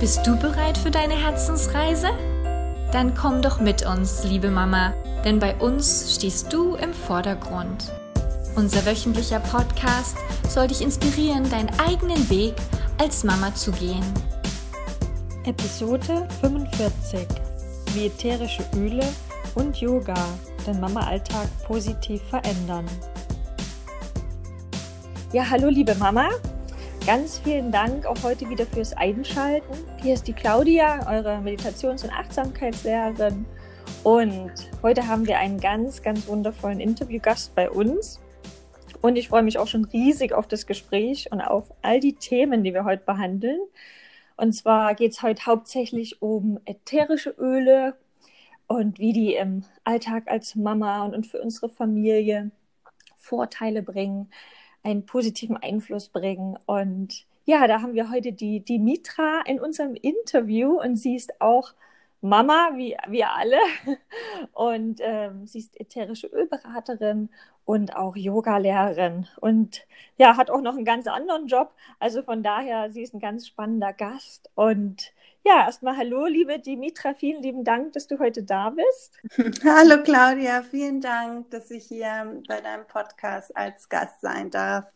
Bist du bereit für deine Herzensreise? Dann komm doch mit uns, liebe Mama, denn bei uns stehst du im Vordergrund. Unser wöchentlicher Podcast soll dich inspirieren, deinen eigenen Weg als Mama zu gehen. Episode 45 Wie ätherische Öle und Yoga den Mama-Alltag positiv verändern. Ja, hallo liebe Mama. Ganz vielen Dank auch heute wieder fürs Einschalten. Hier ist die Claudia, eure Meditations- und Achtsamkeitslehrerin. Und heute haben wir einen ganz, ganz wundervollen Interviewgast bei uns. Und ich freue mich auch schon riesig auf das Gespräch und auf all die Themen, die wir heute behandeln. Und zwar geht es heute hauptsächlich um ätherische Öle und wie die im Alltag als Mama und, für unsere Familie Vorteile bringen einen positiven Einfluss bringen. Und ja, da haben wir heute die, Mitra in unserem Interview und sie ist auch Mama, wie wir alle. Und ähm, sie ist ätherische Ölberaterin und auch Yoga-Lehrerin. Und ja, hat auch noch einen ganz anderen Job. Also von daher, sie ist ein ganz spannender Gast. Und ja, erstmal hallo, liebe Dimitra, vielen lieben Dank, dass du heute da bist. Hallo Claudia, vielen Dank, dass ich hier bei deinem Podcast als Gast sein darf.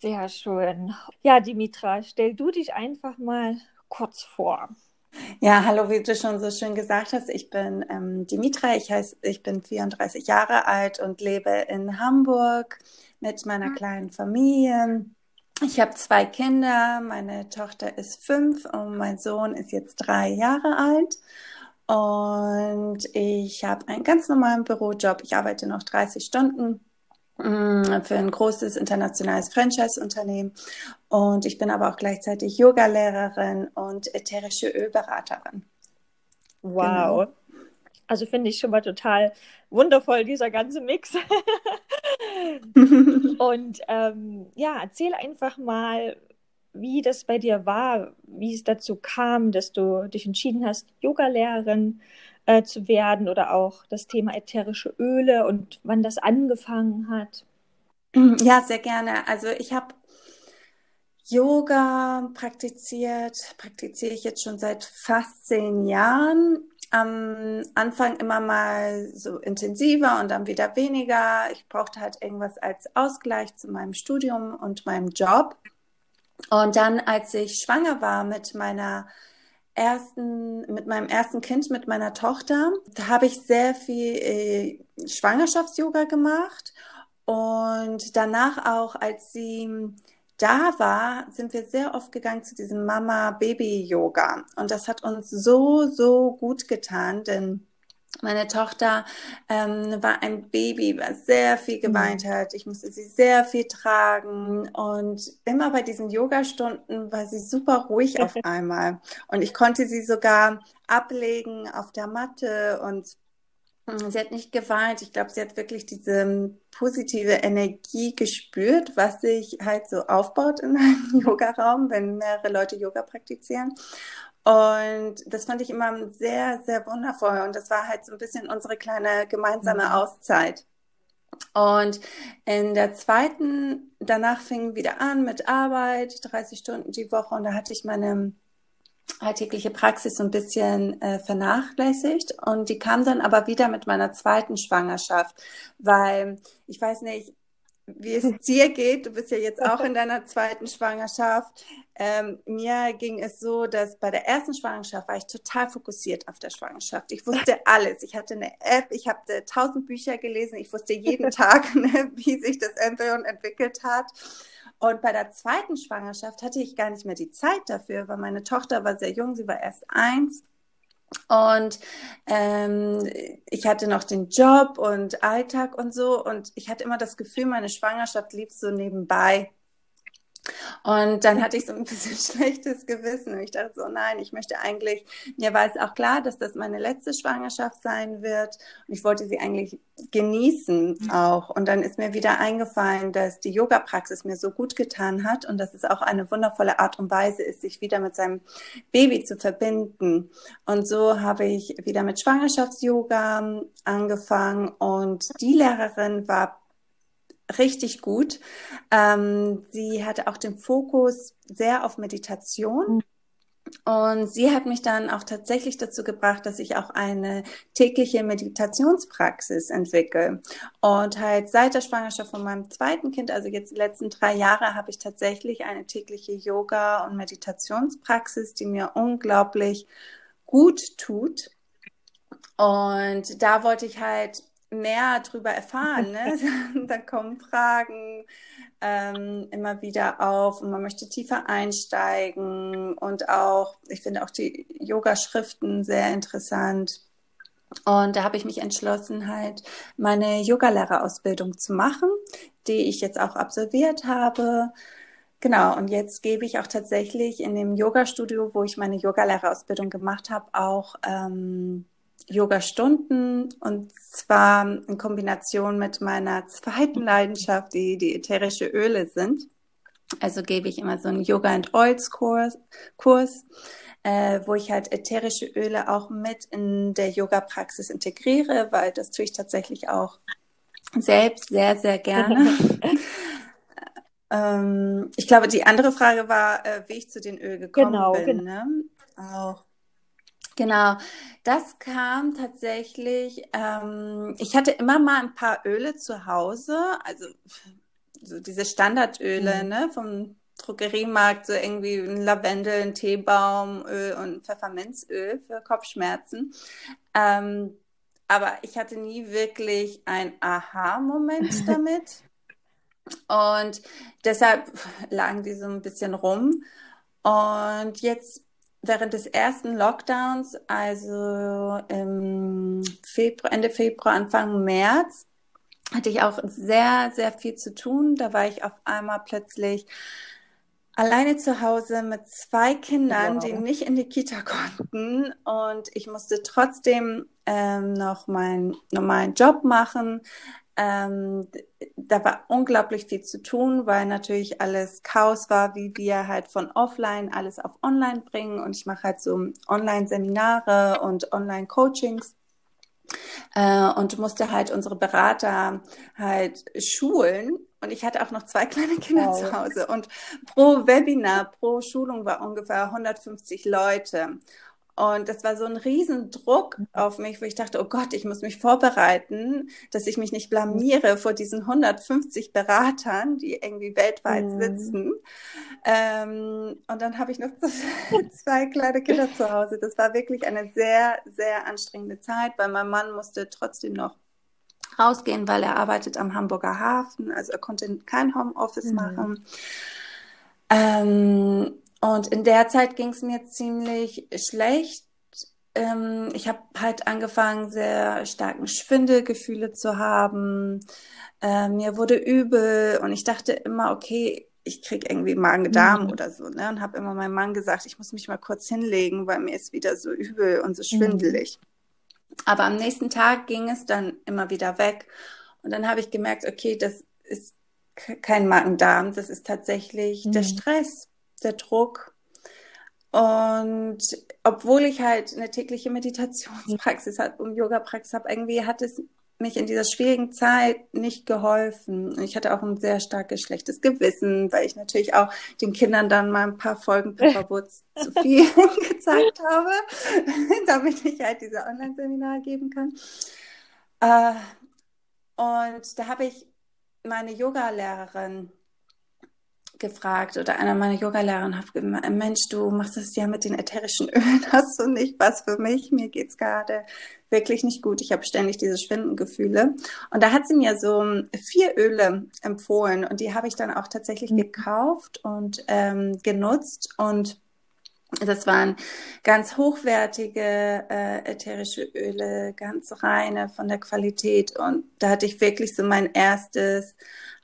Sehr schön. Ja, Dimitra, stell du dich einfach mal kurz vor. Ja, hallo, wie du schon so schön gesagt hast, ich bin ähm, Dimitra, ich heiße, ich bin 34 Jahre alt und lebe in Hamburg mit meiner mhm. kleinen Familie. Ich habe zwei Kinder, meine Tochter ist fünf und mein Sohn ist jetzt drei Jahre alt. Und ich habe einen ganz normalen Bürojob. Ich arbeite noch 30 Stunden mm, für ein großes internationales Franchise-Unternehmen. Und ich bin aber auch gleichzeitig Yoga-Lehrerin und ätherische Ölberaterin. Wow. Genau. Also finde ich schon mal total wundervoll, dieser ganze Mix. und ähm, ja, erzähl einfach mal, wie das bei dir war, wie es dazu kam, dass du dich entschieden hast, Yogalehrerin äh, zu werden oder auch das Thema ätherische Öle und wann das angefangen hat. Ja, sehr gerne. Also ich habe Yoga praktiziert, praktiziere ich jetzt schon seit fast zehn Jahren am Anfang immer mal so intensiver und dann wieder weniger. Ich brauchte halt irgendwas als Ausgleich zu meinem Studium und meinem Job. Und dann, als ich schwanger war mit meiner ersten, mit meinem ersten Kind, mit meiner Tochter, da habe ich sehr viel äh, Schwangerschafts-Yoga gemacht und danach auch, als sie da war, sind wir sehr oft gegangen zu diesem Mama-Baby-Yoga. Und das hat uns so, so gut getan, denn meine Tochter ähm, war ein Baby, was sehr viel mhm. geweint hat. Ich musste sie sehr viel tragen. Und immer bei diesen Yoga-Stunden war sie super ruhig auf einmal. Und ich konnte sie sogar ablegen auf der Matte und sie hat nicht geweint. Ich glaube, sie hat wirklich diese hm, positive Energie gespürt, was sich halt so aufbaut in einem Yogaraum, wenn mehrere Leute Yoga praktizieren. Und das fand ich immer sehr, sehr wundervoll. Und das war halt so ein bisschen unsere kleine gemeinsame mhm. Auszeit. Und in der zweiten, danach fing wieder an mit Arbeit, 30 Stunden die Woche. Und da hatte ich meine alltägliche Praxis so ein bisschen äh, vernachlässigt und die kam dann aber wieder mit meiner zweiten Schwangerschaft, weil ich weiß nicht, wie es dir geht. Du bist ja jetzt auch in deiner zweiten Schwangerschaft. Ähm, mir ging es so, dass bei der ersten Schwangerschaft war ich total fokussiert auf der Schwangerschaft. Ich wusste alles. Ich hatte eine App, ich habe tausend Bücher gelesen. Ich wusste jeden Tag, ne, wie sich das Embryon entwickelt hat. Und bei der zweiten Schwangerschaft hatte ich gar nicht mehr die Zeit dafür, weil meine Tochter war sehr jung, sie war erst eins. Und ähm, ich hatte noch den Job und Alltag und so. Und ich hatte immer das Gefühl, meine Schwangerschaft lief so nebenbei. Und dann hatte ich so ein bisschen schlechtes Gewissen. Und ich dachte so, nein, ich möchte eigentlich, mir war es auch klar, dass das meine letzte Schwangerschaft sein wird. Und ich wollte sie eigentlich genießen mhm. auch. Und dann ist mir wieder eingefallen, dass die Yoga-Praxis mir so gut getan hat und dass es auch eine wundervolle Art und Weise ist, sich wieder mit seinem Baby zu verbinden. Und so habe ich wieder mit Schwangerschafts-Yoga angefangen und die Lehrerin war richtig gut. Ähm, sie hatte auch den Fokus sehr auf Meditation. Und sie hat mich dann auch tatsächlich dazu gebracht, dass ich auch eine tägliche Meditationspraxis entwickle. Und halt seit der Schwangerschaft von meinem zweiten Kind, also jetzt die letzten drei Jahre, habe ich tatsächlich eine tägliche Yoga- und Meditationspraxis, die mir unglaublich gut tut. Und da wollte ich halt mehr drüber erfahren. Ne? da kommen Fragen ähm, immer wieder auf und man möchte tiefer einsteigen und auch, ich finde auch die Yoga-Schriften sehr interessant. Und da habe ich mich entschlossen, halt meine Yogalehrerausbildung zu machen, die ich jetzt auch absolviert habe. Genau, und jetzt gebe ich auch tatsächlich in dem Yoga-Studio, wo ich meine Yogalehrerausbildung gemacht habe, auch ähm, Yoga-Stunden und zwar in Kombination mit meiner zweiten Leidenschaft, die die ätherische Öle sind. Also gebe ich immer so einen Yoga and Oils Kurs, Kurs äh, wo ich halt ätherische Öle auch mit in der Yoga-Praxis integriere, weil das tue ich tatsächlich auch selbst sehr, sehr gerne. ähm, ich glaube, die andere Frage war, äh, wie ich zu den Öl gekommen genau, bin. Genau. Ne? Auch Genau, das kam tatsächlich. Ähm, ich hatte immer mal ein paar Öle zu Hause, also so diese Standardöle, mhm. ne, vom Drogeriemarkt, so irgendwie ein Lavendel, ein Teebaumöl und Pfefferminzöl für Kopfschmerzen. Ähm, aber ich hatte nie wirklich ein Aha-Moment damit. und deshalb lagen die so ein bisschen rum. Und jetzt während des ersten Lockdowns, also im Februar, Ende Februar, Anfang März, hatte ich auch sehr, sehr viel zu tun. Da war ich auf einmal plötzlich alleine zu Hause mit zwei Kindern, wow. die nicht in die Kita konnten. Und ich musste trotzdem ähm, noch meinen normalen Job machen. Ähm, da war unglaublich viel zu tun, weil natürlich alles Chaos war, wie wir halt von offline alles auf online bringen. Und ich mache halt so Online-Seminare und Online-Coachings. Äh, und musste halt unsere Berater halt schulen. Und ich hatte auch noch zwei kleine Kinder wow. zu Hause. Und pro Webinar, pro Schulung war ungefähr 150 Leute. Und das war so ein Riesendruck auf mich, wo ich dachte, oh Gott, ich muss mich vorbereiten, dass ich mich nicht blamiere vor diesen 150 Beratern, die irgendwie weltweit mhm. sitzen. Ähm, und dann habe ich noch zwei kleine Kinder zu Hause. Das war wirklich eine sehr, sehr anstrengende Zeit, weil mein Mann musste trotzdem noch rausgehen, weil er arbeitet am Hamburger Hafen. Also er konnte kein Homeoffice mhm. machen. Ähm, und in der Zeit ging es mir ziemlich schlecht. Ähm, ich habe halt angefangen, sehr starken Schwindelgefühle zu haben. Äh, mir wurde übel und ich dachte immer, okay, ich krieg irgendwie Magen-Darm mhm. oder so, ne? Und habe immer meinem Mann gesagt, ich muss mich mal kurz hinlegen, weil mir ist wieder so übel und so schwindelig. Mhm. Aber am nächsten Tag ging es dann immer wieder weg. Und dann habe ich gemerkt, okay, das ist kein Magen-Darm, das ist tatsächlich mhm. der Stress der Druck. Und obwohl ich halt eine tägliche Meditationspraxis habe und Yoga-Praxis habe, irgendwie hat es mich in dieser schwierigen Zeit nicht geholfen. Ich hatte auch ein sehr starkes schlechtes Gewissen, weil ich natürlich auch den Kindern dann mal ein paar Folgen Pepperwoods zu viel gezeigt habe, damit ich halt diese Online-Seminare geben kann. Äh, und da habe ich meine Yoga-Lehrerin gefragt oder einer meiner Yoga-Lehrer hat gesagt, Mensch, du machst das ja mit den ätherischen Ölen, hast du nicht was für mich? Mir geht's gerade wirklich nicht gut. Ich habe ständig diese Schwindengefühle. Und da hat sie mir so vier Öle empfohlen und die habe ich dann auch tatsächlich mhm. gekauft und ähm, genutzt und das waren ganz hochwertige äh, ätherische Öle, ganz reine von der Qualität. Und da hatte ich wirklich so mein erstes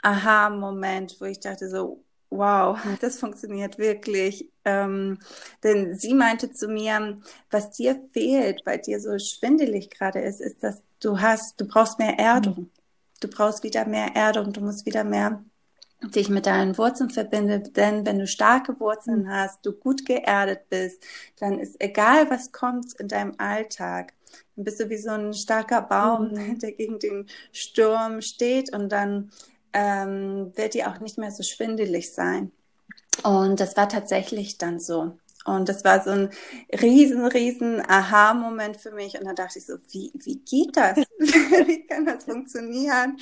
Aha-Moment, wo ich dachte so, wow, das funktioniert wirklich. Ähm, denn sie meinte zu mir, was dir fehlt, weil dir so schwindelig gerade ist, ist, dass du hast, du brauchst mehr Erdung. Du brauchst wieder mehr Erdung, du musst wieder mehr dich mit deinen Wurzeln verbinden, denn wenn du starke Wurzeln hast, du gut geerdet bist, dann ist egal, was kommt in deinem Alltag, dann bist du wie so ein starker Baum, mhm. der gegen den Sturm steht und dann ähm, wird die auch nicht mehr so schwindelig sein. Und das war tatsächlich dann so. Und das war so ein riesen, riesen Aha-Moment für mich. Und dann dachte ich so, wie, wie geht das? wie kann das funktionieren?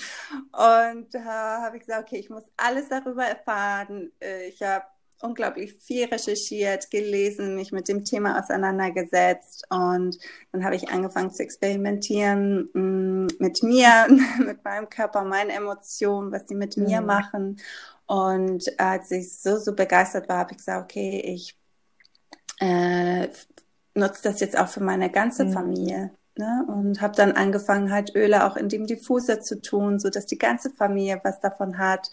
Und da äh, habe ich gesagt, okay, ich muss alles darüber erfahren. Äh, ich habe unglaublich viel recherchiert, gelesen, mich mit dem Thema auseinandergesetzt und dann habe ich angefangen zu experimentieren mh, mm, mit mir, mit meinem Körper, meinen Emotionen, was die mit mhm. mir machen. Und als ich so, so begeistert war, habe ich gesagt, okay, ich äh, nutze das jetzt auch für meine ganze mhm. Familie. Ne? Und habe dann angefangen, halt Öle auch in dem Diffuser zu tun, so dass die ganze Familie was davon hat.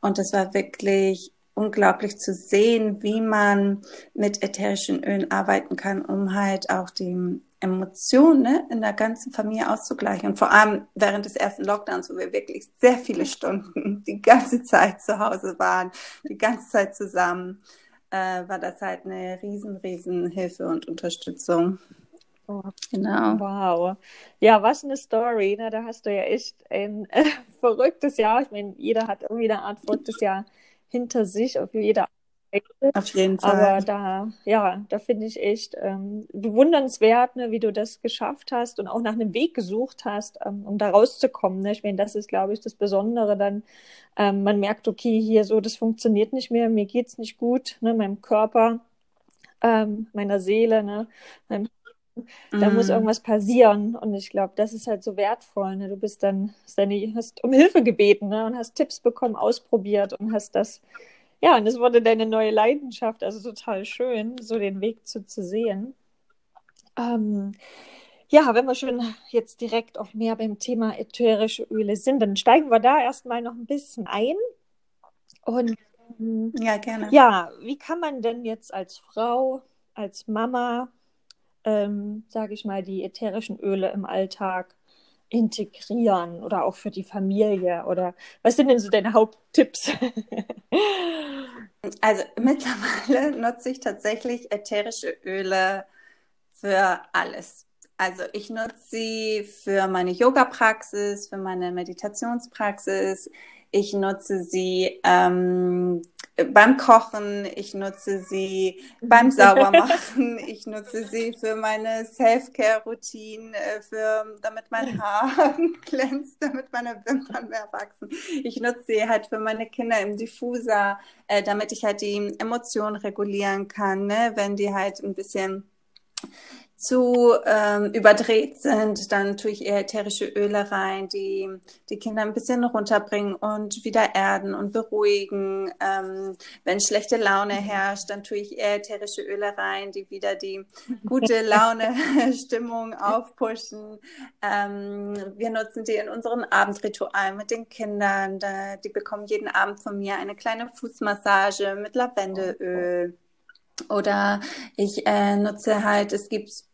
Und das war wirklich unglaublich zu sehen, wie man mit ätherischen Ölen arbeiten kann, um halt auch die Emotionen ne, in der ganzen Familie auszugleichen. Und vor allem während des ersten Lockdowns, wo wir wirklich sehr viele Stunden die ganze Zeit zu Hause waren, die ganze Zeit zusammen, äh, war das halt eine riesen, riesen Hilfe und Unterstützung. Oh, genau. Wow. Ja, was eine Story. Ne? Da hast du ja echt ein äh, verrücktes Jahr. Ich meine, jeder hat irgendwie eine Art verrücktes Jahr hinter sich, auf jeder auf jeden Fall. Aber da, ja, da finde ich echt ähm, bewundernswert, ne, wie du das geschafft hast und auch nach einem Weg gesucht hast, ähm, um da rauszukommen. Ne? Ich meine, das ist, glaube ich, das Besondere dann. Ähm, man merkt, okay, hier so, das funktioniert nicht mehr, mir geht's nicht gut, ne, meinem Körper, ähm, meiner Seele, ne, meinem da mm. muss mhm. irgendwas passieren. Und ich glaube, das ist halt so wertvoll. Ne? Du bist dann, hast um Hilfe gebeten ne? und hast Tipps bekommen, ausprobiert und hast das, ja, und es wurde deine neue Leidenschaft. Also total schön, so den Weg zu, zu sehen. Ähm, ja, wenn wir schon jetzt direkt auch mehr beim Thema ätherische Öle sind, dann steigen wir da erstmal noch ein bisschen ein. Und ja, gerne. Ja, wie kann man denn jetzt als Frau, als Mama ähm, sage ich mal, die ätherischen Öle im Alltag integrieren oder auch für die Familie? Oder was sind denn so deine Haupttipps? also mittlerweile nutze ich tatsächlich ätherische Öle für alles. Also ich nutze sie für meine Yoga-Praxis, für meine Meditationspraxis. Ich nutze sie ähm, beim Kochen, ich nutze sie beim Saubermachen, ich nutze sie für meine Self-Care-Routine, äh, für, damit mein Haar glänzt, damit meine Wimpern mehr wachsen. Ich nutze sie halt für meine Kinder im Diffuser, äh, damit ich halt die Emotionen regulieren kann, ne? wenn die halt ein bisschen zu ähm, überdreht sind, dann tue ich eher ätherische Öle rein, die die Kinder ein bisschen runterbringen und wieder erden und beruhigen. Ähm, wenn schlechte Laune herrscht, dann tue ich eher ätherische Öle rein, die wieder die gute Laune, Stimmung aufpushen. Ähm, wir nutzen die in unseren Abendritualen mit den Kindern. Da, die bekommen jeden Abend von mir eine kleine Fußmassage mit Lavendelöl. Oder ich äh, nutze halt, es gibt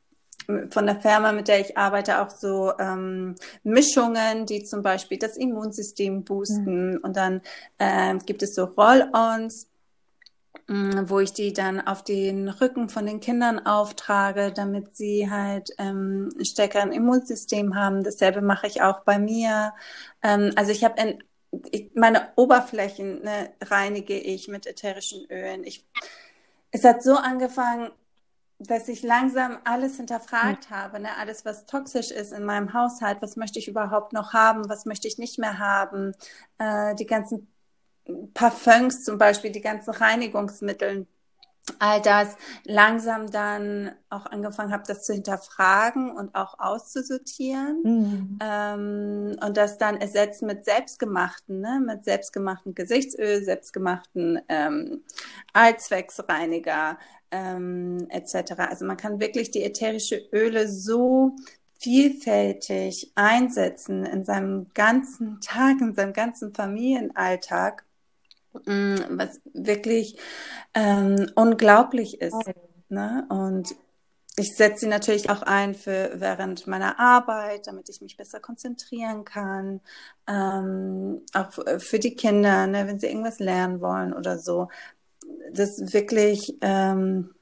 von der Firma, mit der ich arbeite, auch so ähm, Mischungen, die zum Beispiel das Immunsystem boosten. Mhm. Und dann äh, gibt es so Roll-ons, mm, wo ich die dann auf den Rücken von den Kindern auftrage, damit sie halt ähm, stärker Immunsystem haben. Dasselbe mache ich auch bei mir. Ähm, also ich habe meine Oberflächen ne, reinige ich mit ätherischen Ölen. Ich, es hat so angefangen, dass ich langsam alles hinterfragt mhm. habe, ne? alles, was toxisch ist in meinem Haushalt, was möchte ich überhaupt noch haben, was möchte ich nicht mehr haben, äh, die ganzen Parfums zum Beispiel, die ganzen Reinigungsmittel, all das langsam dann auch angefangen habe, das zu hinterfragen und auch auszusortieren mhm. ähm, und das dann ersetzt mit selbstgemachten, ne? mit selbstgemachten Gesichtsöl, selbstgemachten ähm, Allzwecksreiniger, ähm, etc. Also man kann wirklich die ätherische Öle so vielfältig einsetzen in seinem ganzen Tag, in seinem ganzen Familienalltag, mm, was wirklich ähm, unglaublich ist. Ne? Und ich setze sie natürlich auch ein für während meiner Arbeit, damit ich mich besser konzentrieren kann. Ähm, auch für die Kinder, ne, wenn sie irgendwas lernen wollen oder so das wirklich, ähm,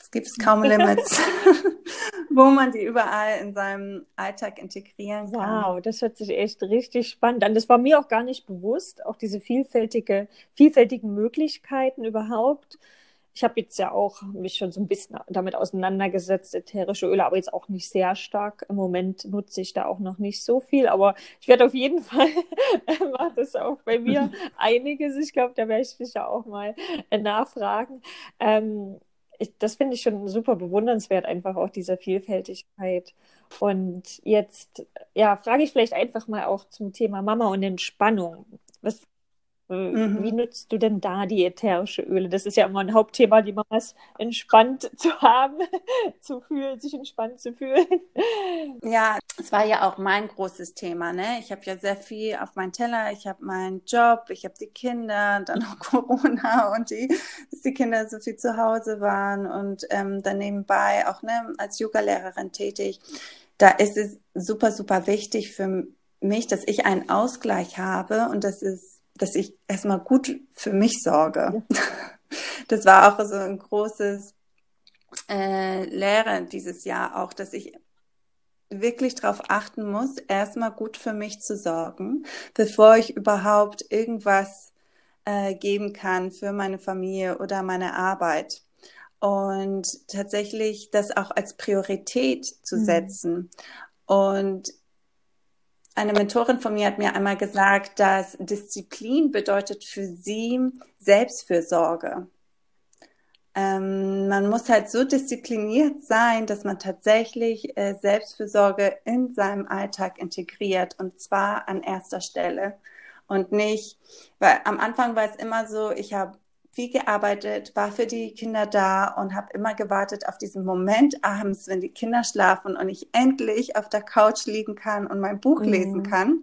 es gibt kaum Limits, wo man die überall in seinem Alltag integrieren kann. Wow, das hört sich echt richtig spannend an. Das war mir auch gar nicht bewusst, auch diese vielfältige, vielfältigen Möglichkeiten überhaupt. Ich habe jetzt ja auch mich schon so ein bisschen damit auseinandergesetzt, ätherische Öle, aber jetzt auch nicht sehr stark. Im Moment nutze ich da auch noch nicht so viel, aber ich werde auf jeden Fall, macht das auch bei mir einiges. Ich glaube, da werde ich dich ja auch mal äh, nachfragen. Ähm, ich, das finde ich schon super bewundernswert, einfach auch diese Vielfältigkeit. Und jetzt, ja, frage ich vielleicht einfach mal auch zum Thema Mama und Entspannung. Was Mhm. Wie nutzt du denn da die ätherische Öle? Das ist ja immer ein Hauptthema, die Mamas entspannt zu haben, zu fühlen, sich entspannt zu fühlen. Ja, es war ja auch mein großes Thema. Ne? Ich habe ja sehr viel auf meinen Teller. Ich habe meinen Job, ich habe die Kinder, dann auch Corona und die, dass die Kinder so viel zu Hause waren und ähm, dann nebenbei auch ne, als Yoga-Lehrerin tätig. Da ist es super, super wichtig für mich, dass ich einen Ausgleich habe und das ist dass ich erstmal gut für mich sorge. Ja. Das war auch so ein großes äh, Lehre dieses Jahr auch, dass ich wirklich darauf achten muss, erstmal gut für mich zu sorgen, bevor ich überhaupt irgendwas äh, geben kann für meine Familie oder meine Arbeit. Und tatsächlich das auch als Priorität zu mhm. setzen. Und eine Mentorin von mir hat mir einmal gesagt, dass Disziplin bedeutet für sie Selbstfürsorge. Ähm, man muss halt so diszipliniert sein, dass man tatsächlich äh, Selbstfürsorge in seinem Alltag integriert und zwar an erster Stelle und nicht, weil am Anfang war es immer so, ich habe viel gearbeitet, war für die Kinder da und habe immer gewartet auf diesen Moment abends, wenn die Kinder schlafen und ich endlich auf der Couch liegen kann und mein Buch mhm. lesen kann.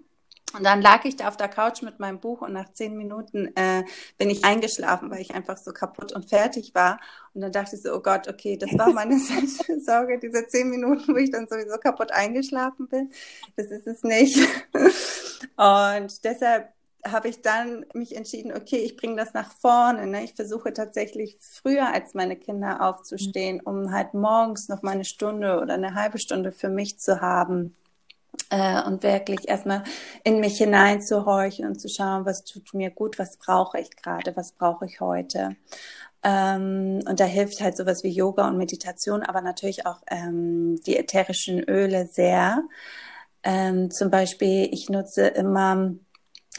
Und dann lag ich da auf der Couch mit meinem Buch und nach zehn Minuten äh, bin ich eingeschlafen, weil ich einfach so kaputt und fertig war. Und dann dachte ich so, oh Gott, okay, das war meine Selbstsorge, diese zehn Minuten, wo ich dann sowieso kaputt eingeschlafen bin. Das ist es nicht. Und deshalb habe ich dann mich entschieden, okay, ich bringe das nach vorne. Ne? Ich versuche tatsächlich früher als meine Kinder aufzustehen, um halt morgens noch mal eine Stunde oder eine halbe Stunde für mich zu haben. Äh, und wirklich erstmal in mich hineinzuhorchen und zu schauen, was tut mir gut, was brauche ich gerade, was brauche ich heute. Ähm, und da hilft halt sowas wie Yoga und Meditation, aber natürlich auch ähm, die ätherischen Öle sehr. Ähm, zum Beispiel, ich nutze immer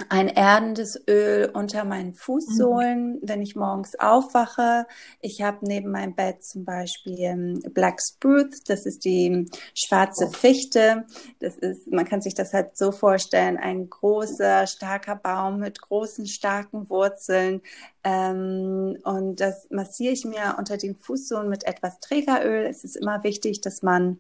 ein erdendes Öl unter meinen Fußsohlen, mhm. wenn ich morgens aufwache. Ich habe neben meinem Bett zum Beispiel ähm, Black Spruce, das ist die schwarze oh. Fichte. Das ist, man kann sich das halt so vorstellen, ein großer, starker Baum mit großen, starken Wurzeln. Ähm, und das massiere ich mir unter den Fußsohlen mit etwas Trägeröl. Es ist immer wichtig, dass man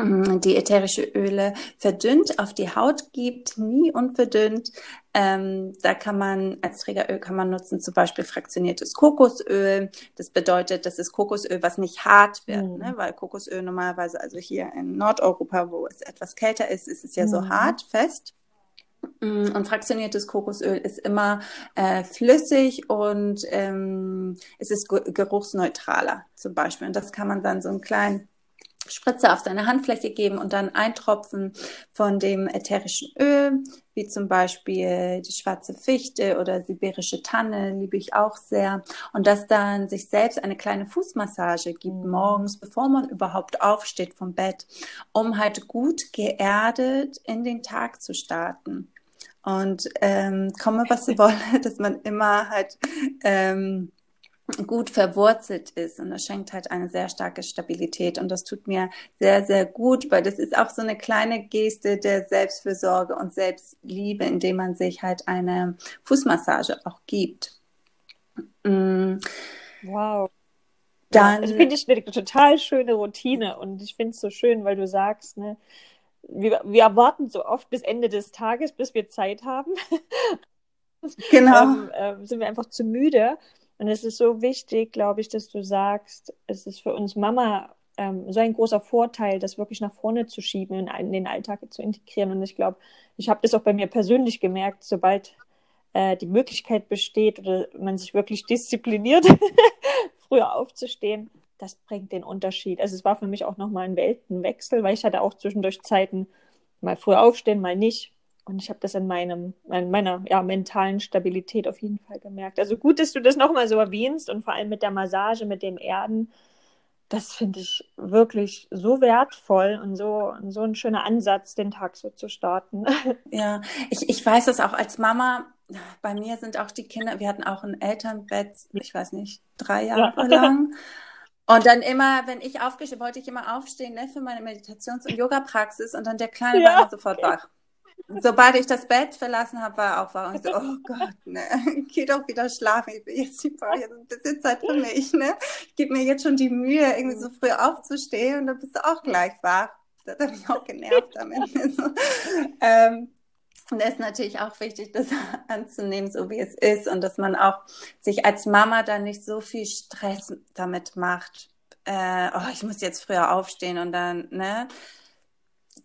die ätherische Öle verdünnt auf die Haut gibt, nie unverdünnt. Ähm, da kann man als Trägeröl kann man nutzen zum Beispiel fraktioniertes Kokosöl. Das bedeutet, das ist Kokosöl, was nicht hart wird, mhm. ne? weil Kokosöl normalerweise, also hier in Nordeuropa, wo es etwas kälter ist, ist es ja mhm. so hart, fest. Mm, und fraktioniertes Kokosöl ist immer äh, flüssig und ähm, es ist geruchsneutraler zum Beispiel. Und das kann man dann so einen kleinen Spritze auf seine Handfläche geben und dann ein Tropfen von dem ätherischen Öl, wie zum Beispiel die schwarze Fichte oder sibirische Tanne, liebe ich auch sehr. Und das dann sich selbst eine kleine Fußmassage gibt mhm. morgens, bevor man überhaupt aufsteht vom Bett, um halt gut geerdet in den Tag zu starten. Und ähm, komme, was sie wolle, dass man immer halt ähm, gut verwurzelt ist und das schenkt halt eine sehr starke Stabilität und das tut mir sehr, sehr gut, weil das ist auch so eine kleine Geste der Selbstfürsorge und Selbstliebe, indem man sich halt eine Fußmassage auch gibt. Mm. Wow. Dann, ich finde ich eine total schöne Routine und ich finde es so schön, weil du sagst, ne, wir, wir erwarten so oft bis Ende des Tages, bis wir Zeit haben. Genau. ähm, äh, sind wir einfach zu müde. Und es ist so wichtig, glaube ich, dass du sagst, es ist für uns Mama ähm, so ein großer Vorteil, das wirklich nach vorne zu schieben und in den Alltag zu integrieren. Und ich glaube, ich habe das auch bei mir persönlich gemerkt, sobald äh, die Möglichkeit besteht oder man sich wirklich diszipliniert, früher aufzustehen, das bringt den Unterschied. Also es war für mich auch nochmal ein Weltenwechsel, weil ich hatte auch zwischendurch Zeiten, mal früher aufstehen, mal nicht. Und ich habe das in meinem, in meiner ja, mentalen Stabilität auf jeden Fall gemerkt. Also gut, dass du das nochmal so erwähnst und vor allem mit der Massage, mit dem Erden. Das finde ich wirklich so wertvoll und so, so ein schöner Ansatz, den Tag so zu starten. Ja, ich, ich weiß es auch als Mama. Bei mir sind auch die Kinder, wir hatten auch ein Elternbett, ich weiß nicht, drei Jahre ja. lang. Und dann immer, wenn ich aufgestehen, wollte ich immer aufstehen ne, für meine Meditations- und Yoga-Praxis und dann der Kleine ja. war immer sofort wach sobald ich das Bett verlassen habe, war auch war ich so, oh Gott, ne, geh doch wieder schlafen. Ich jetzt, ich brauche jetzt ein bisschen Zeit für mich, ne? Ich gebe mir jetzt schon die Mühe, irgendwie so früh aufzustehen und dann bist du auch gleich wach. Das hat mich auch genervt damit. Ähm, und es ist natürlich auch wichtig, das anzunehmen, so wie es ist und dass man auch sich als Mama dann nicht so viel Stress damit macht. Äh, oh, ich muss jetzt früher aufstehen und dann, ne?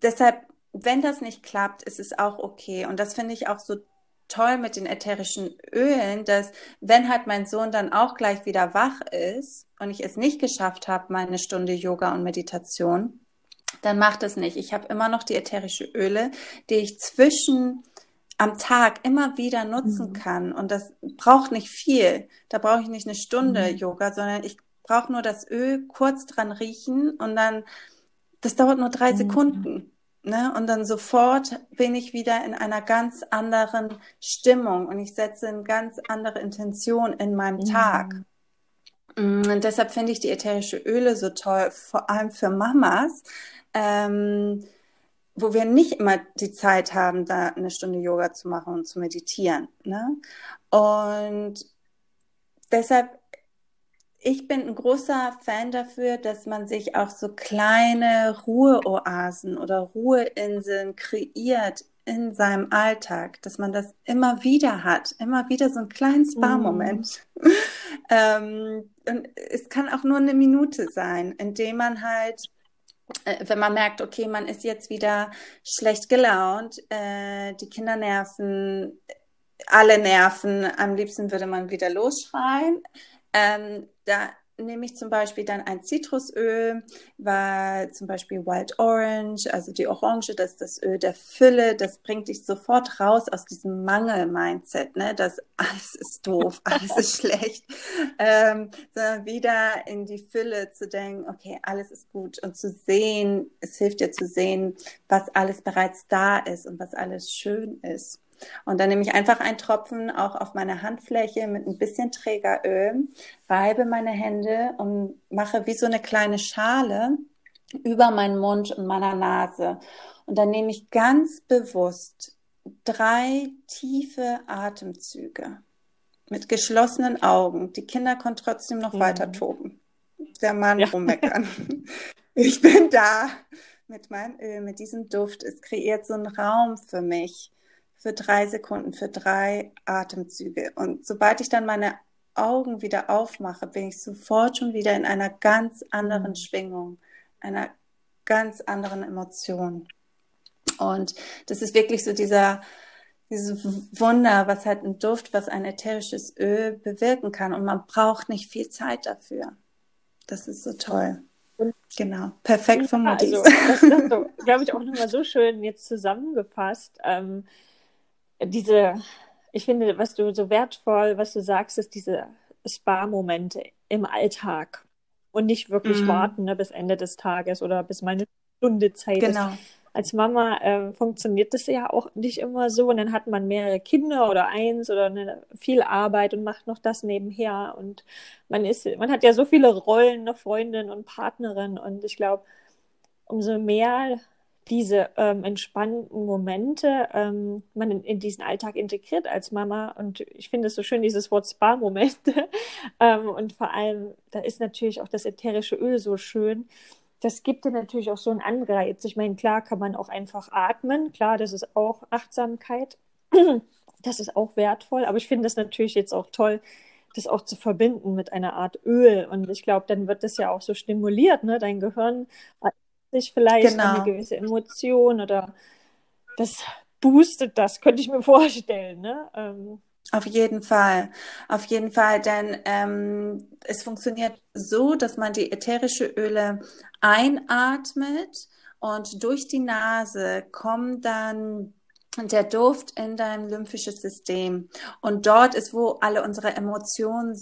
Deshalb wenn das nicht klappt, ist es auch okay. Und das finde ich auch so toll mit den ätherischen Ölen, dass wenn halt mein Sohn dann auch gleich wieder wach ist und ich es nicht geschafft habe, meine Stunde Yoga und Meditation, dann macht es nicht. Ich habe immer noch die ätherische Öle, die ich zwischen am Tag immer wieder nutzen mhm. kann. Und das braucht nicht viel. Da brauche ich nicht eine Stunde mhm. Yoga, sondern ich brauche nur das Öl kurz dran riechen und dann, das dauert nur drei mhm. Sekunden. Ne? Und dann sofort bin ich wieder in einer ganz anderen Stimmung und ich setze eine ganz andere Intention in meinem mhm. Tag. Mm, und deshalb finde ich die ätherische Öle so toll, vor allem für Mamas, ähm, wo wir nicht immer die Zeit haben, da eine Stunde Yoga zu machen und zu meditieren. Ne? Und deshalb ich bin ein großer Fan dafür, dass man sich auch so kleine Ruheoasen oder Ruheinseln kreiert in seinem Alltag, dass man das immer wieder hat, immer wieder so einen kleinen Spa-Moment. Mm. ähm, und es kann auch nur eine Minute sein, indem man halt, äh, wenn man merkt, okay, man ist jetzt wieder schlecht gelaunt, äh, die Kinder nerven, alle nerven, am liebsten würde man wieder losschreien ähm, da nehme ich zum Beispiel dann ein Zitrusöl, weil zum Beispiel Wild Orange, also die Orange, das ist das Öl der Fülle, das bringt dich sofort raus aus diesem Mangel-Mindset, ne, dass alles ist doof, alles ist schlecht, ähm, sondern wieder in die Fülle zu denken, okay, alles ist gut und zu sehen, es hilft dir zu sehen, was alles bereits da ist und was alles schön ist. Und dann nehme ich einfach einen Tropfen auch auf meine Handfläche mit ein bisschen Trägeröl, reibe meine Hände und mache wie so eine kleine Schale über meinen Mund und meiner Nase. Und dann nehme ich ganz bewusst drei tiefe Atemzüge mit geschlossenen Augen. Die Kinder können trotzdem noch mhm. weiter toben. Der Mann ja. rummeckern. Ich bin da mit meinem Öl, mit diesem Duft. Es kreiert so einen Raum für mich für drei Sekunden, für drei Atemzüge. Und sobald ich dann meine Augen wieder aufmache, bin ich sofort schon wieder in einer ganz anderen mhm. Schwingung, einer ganz anderen Emotion. Und das ist wirklich so dieser, dieses Wunder, was halt ein Duft, was ein ätherisches Öl bewirken kann. Und man braucht nicht viel Zeit dafür. Das ist so toll. Genau, perfekt. Ja, also, das ist glaube ich, auch nochmal so schön jetzt zusammengefasst. Ähm, diese, ich finde, was du so wertvoll, was du sagst, ist diese Spa-Momente im Alltag und nicht wirklich mm. warten ne, bis Ende des Tages oder bis meine Stunde Zeit genau. ist. Als Mama äh, funktioniert das ja auch nicht immer so und dann hat man mehrere Kinder oder eins oder eine, viel Arbeit und macht noch das nebenher und man ist, man hat ja so viele Rollen, eine Freundin und Partnerin und ich glaube, umso mehr diese ähm, entspannten Momente ähm, man in, in, diesen Alltag integriert als Mama. Und ich finde es so schön, dieses Wort Spa-Momente. ähm, und vor allem, da ist natürlich auch das ätherische Öl so schön. Das gibt dir natürlich auch so einen Anreiz. Ich meine, klar kann man auch einfach atmen. Klar, das ist auch Achtsamkeit. Das ist auch wertvoll. Aber ich finde es natürlich jetzt auch toll, das auch zu verbinden mit einer Art Öl. Und ich glaube, dann wird das ja auch so stimuliert, ne? Dein Gehirn sich vielleicht genau. eine gewisse Emotion oder das boostet das, könnte ich mir vorstellen. Ne? Ähm. Auf jeden Fall, auf jeden Fall, denn ähm, es funktioniert so, dass man die ätherische Öle einatmet und durch die Nase kommen dann der Duft in deinem lymphisches System. Und dort ist, wo alle unsere Emotionen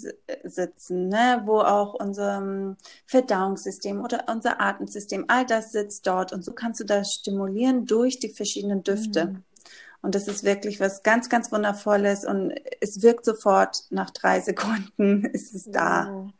sitzen, ne? wo auch unser Verdauungssystem oder unser Atemsystem, all das sitzt dort. Und so kannst du das stimulieren durch die verschiedenen Düfte. Mhm. Und das ist wirklich was ganz, ganz Wundervolles. Und es wirkt sofort nach drei Sekunden ist es da. Wow.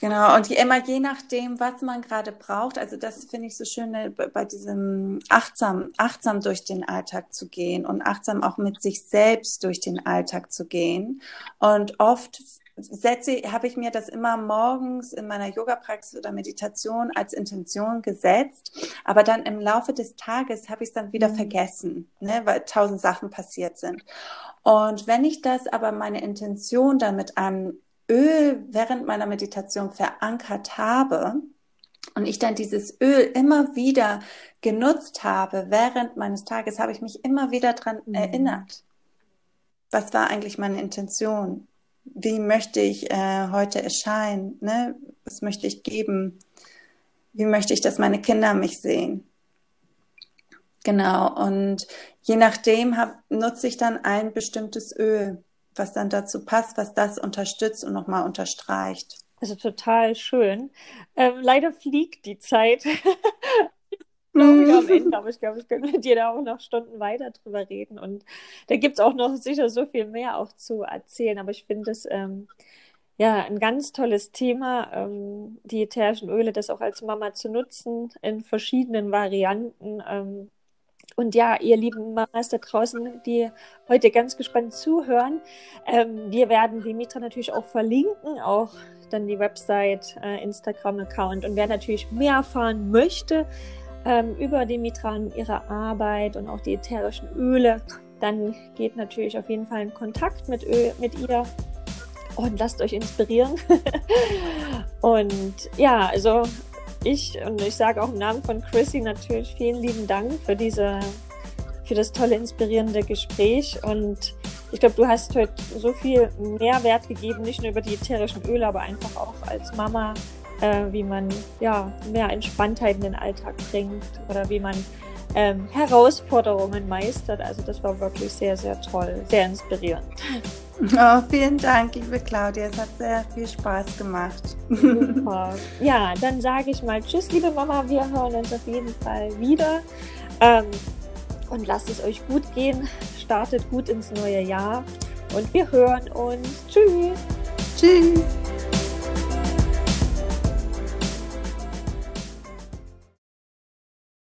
Genau, und immer je nachdem, was man gerade braucht, also das finde ich so schön ne, bei diesem achtsam, achtsam durch den Alltag zu gehen und achtsam auch mit sich selbst durch den Alltag zu gehen. Und oft setze, habe ich mir das immer morgens in meiner Yoga-Praxis oder Meditation als Intention gesetzt, aber dann im Laufe des Tages habe ich es dann wieder mhm. vergessen, ne, weil tausend Sachen passiert sind. Und wenn ich das aber meine Intention dann mit einem Öl während meiner Meditation verankert habe und ich dann dieses Öl immer wieder genutzt habe während meines Tages, habe ich mich immer wieder daran mhm. erinnert. Was war eigentlich meine Intention? Wie möchte ich äh, heute erscheinen? Ne? Was möchte ich geben? Wie möchte ich, dass meine Kinder mich sehen? Genau. Und je nachdem hab, nutze ich dann ein bestimmtes Öl was dann dazu passt, was das unterstützt und nochmal unterstreicht. Also total schön. Ähm, leider fliegt die Zeit. ich glaube, am Ende, aber ich glaube, ich könnte mit dir da auch noch Stunden weiter drüber reden. Und da gibt es auch noch sicher so viel mehr auch zu erzählen. Aber ich finde es ähm, ja ein ganz tolles Thema, ähm, die ätherischen Öle, das auch als Mama zu nutzen in verschiedenen Varianten. Ähm, und ja, ihr lieben Mamas da draußen, die heute ganz gespannt zuhören, ähm, wir werden Dimitra natürlich auch verlinken, auch dann die Website, äh, Instagram-Account. Und wer natürlich mehr erfahren möchte ähm, über Dimitra und ihre Arbeit und auch die ätherischen Öle, dann geht natürlich auf jeden Fall in Kontakt mit, Öl, mit ihr und lasst euch inspirieren. und ja, also ich und ich sage auch im Namen von Chrissy natürlich vielen lieben Dank für diese für das tolle, inspirierende Gespräch. Und ich glaube, du hast heute so viel Mehrwert gegeben, nicht nur über die ätherischen Öle, aber einfach auch als Mama, äh, wie man ja mehr Entspanntheit in den Alltag bringt oder wie man ähm, Herausforderungen meistert. Also das war wirklich sehr, sehr toll, sehr inspirierend. Oh, vielen Dank, liebe Claudia. Es hat sehr viel Spaß gemacht. Super. Ja, dann sage ich mal Tschüss, liebe Mama. Wir hören uns auf jeden Fall wieder. Ähm, und lasst es euch gut gehen. Startet gut ins neue Jahr. Und wir hören uns. Tschüss. Tschüss.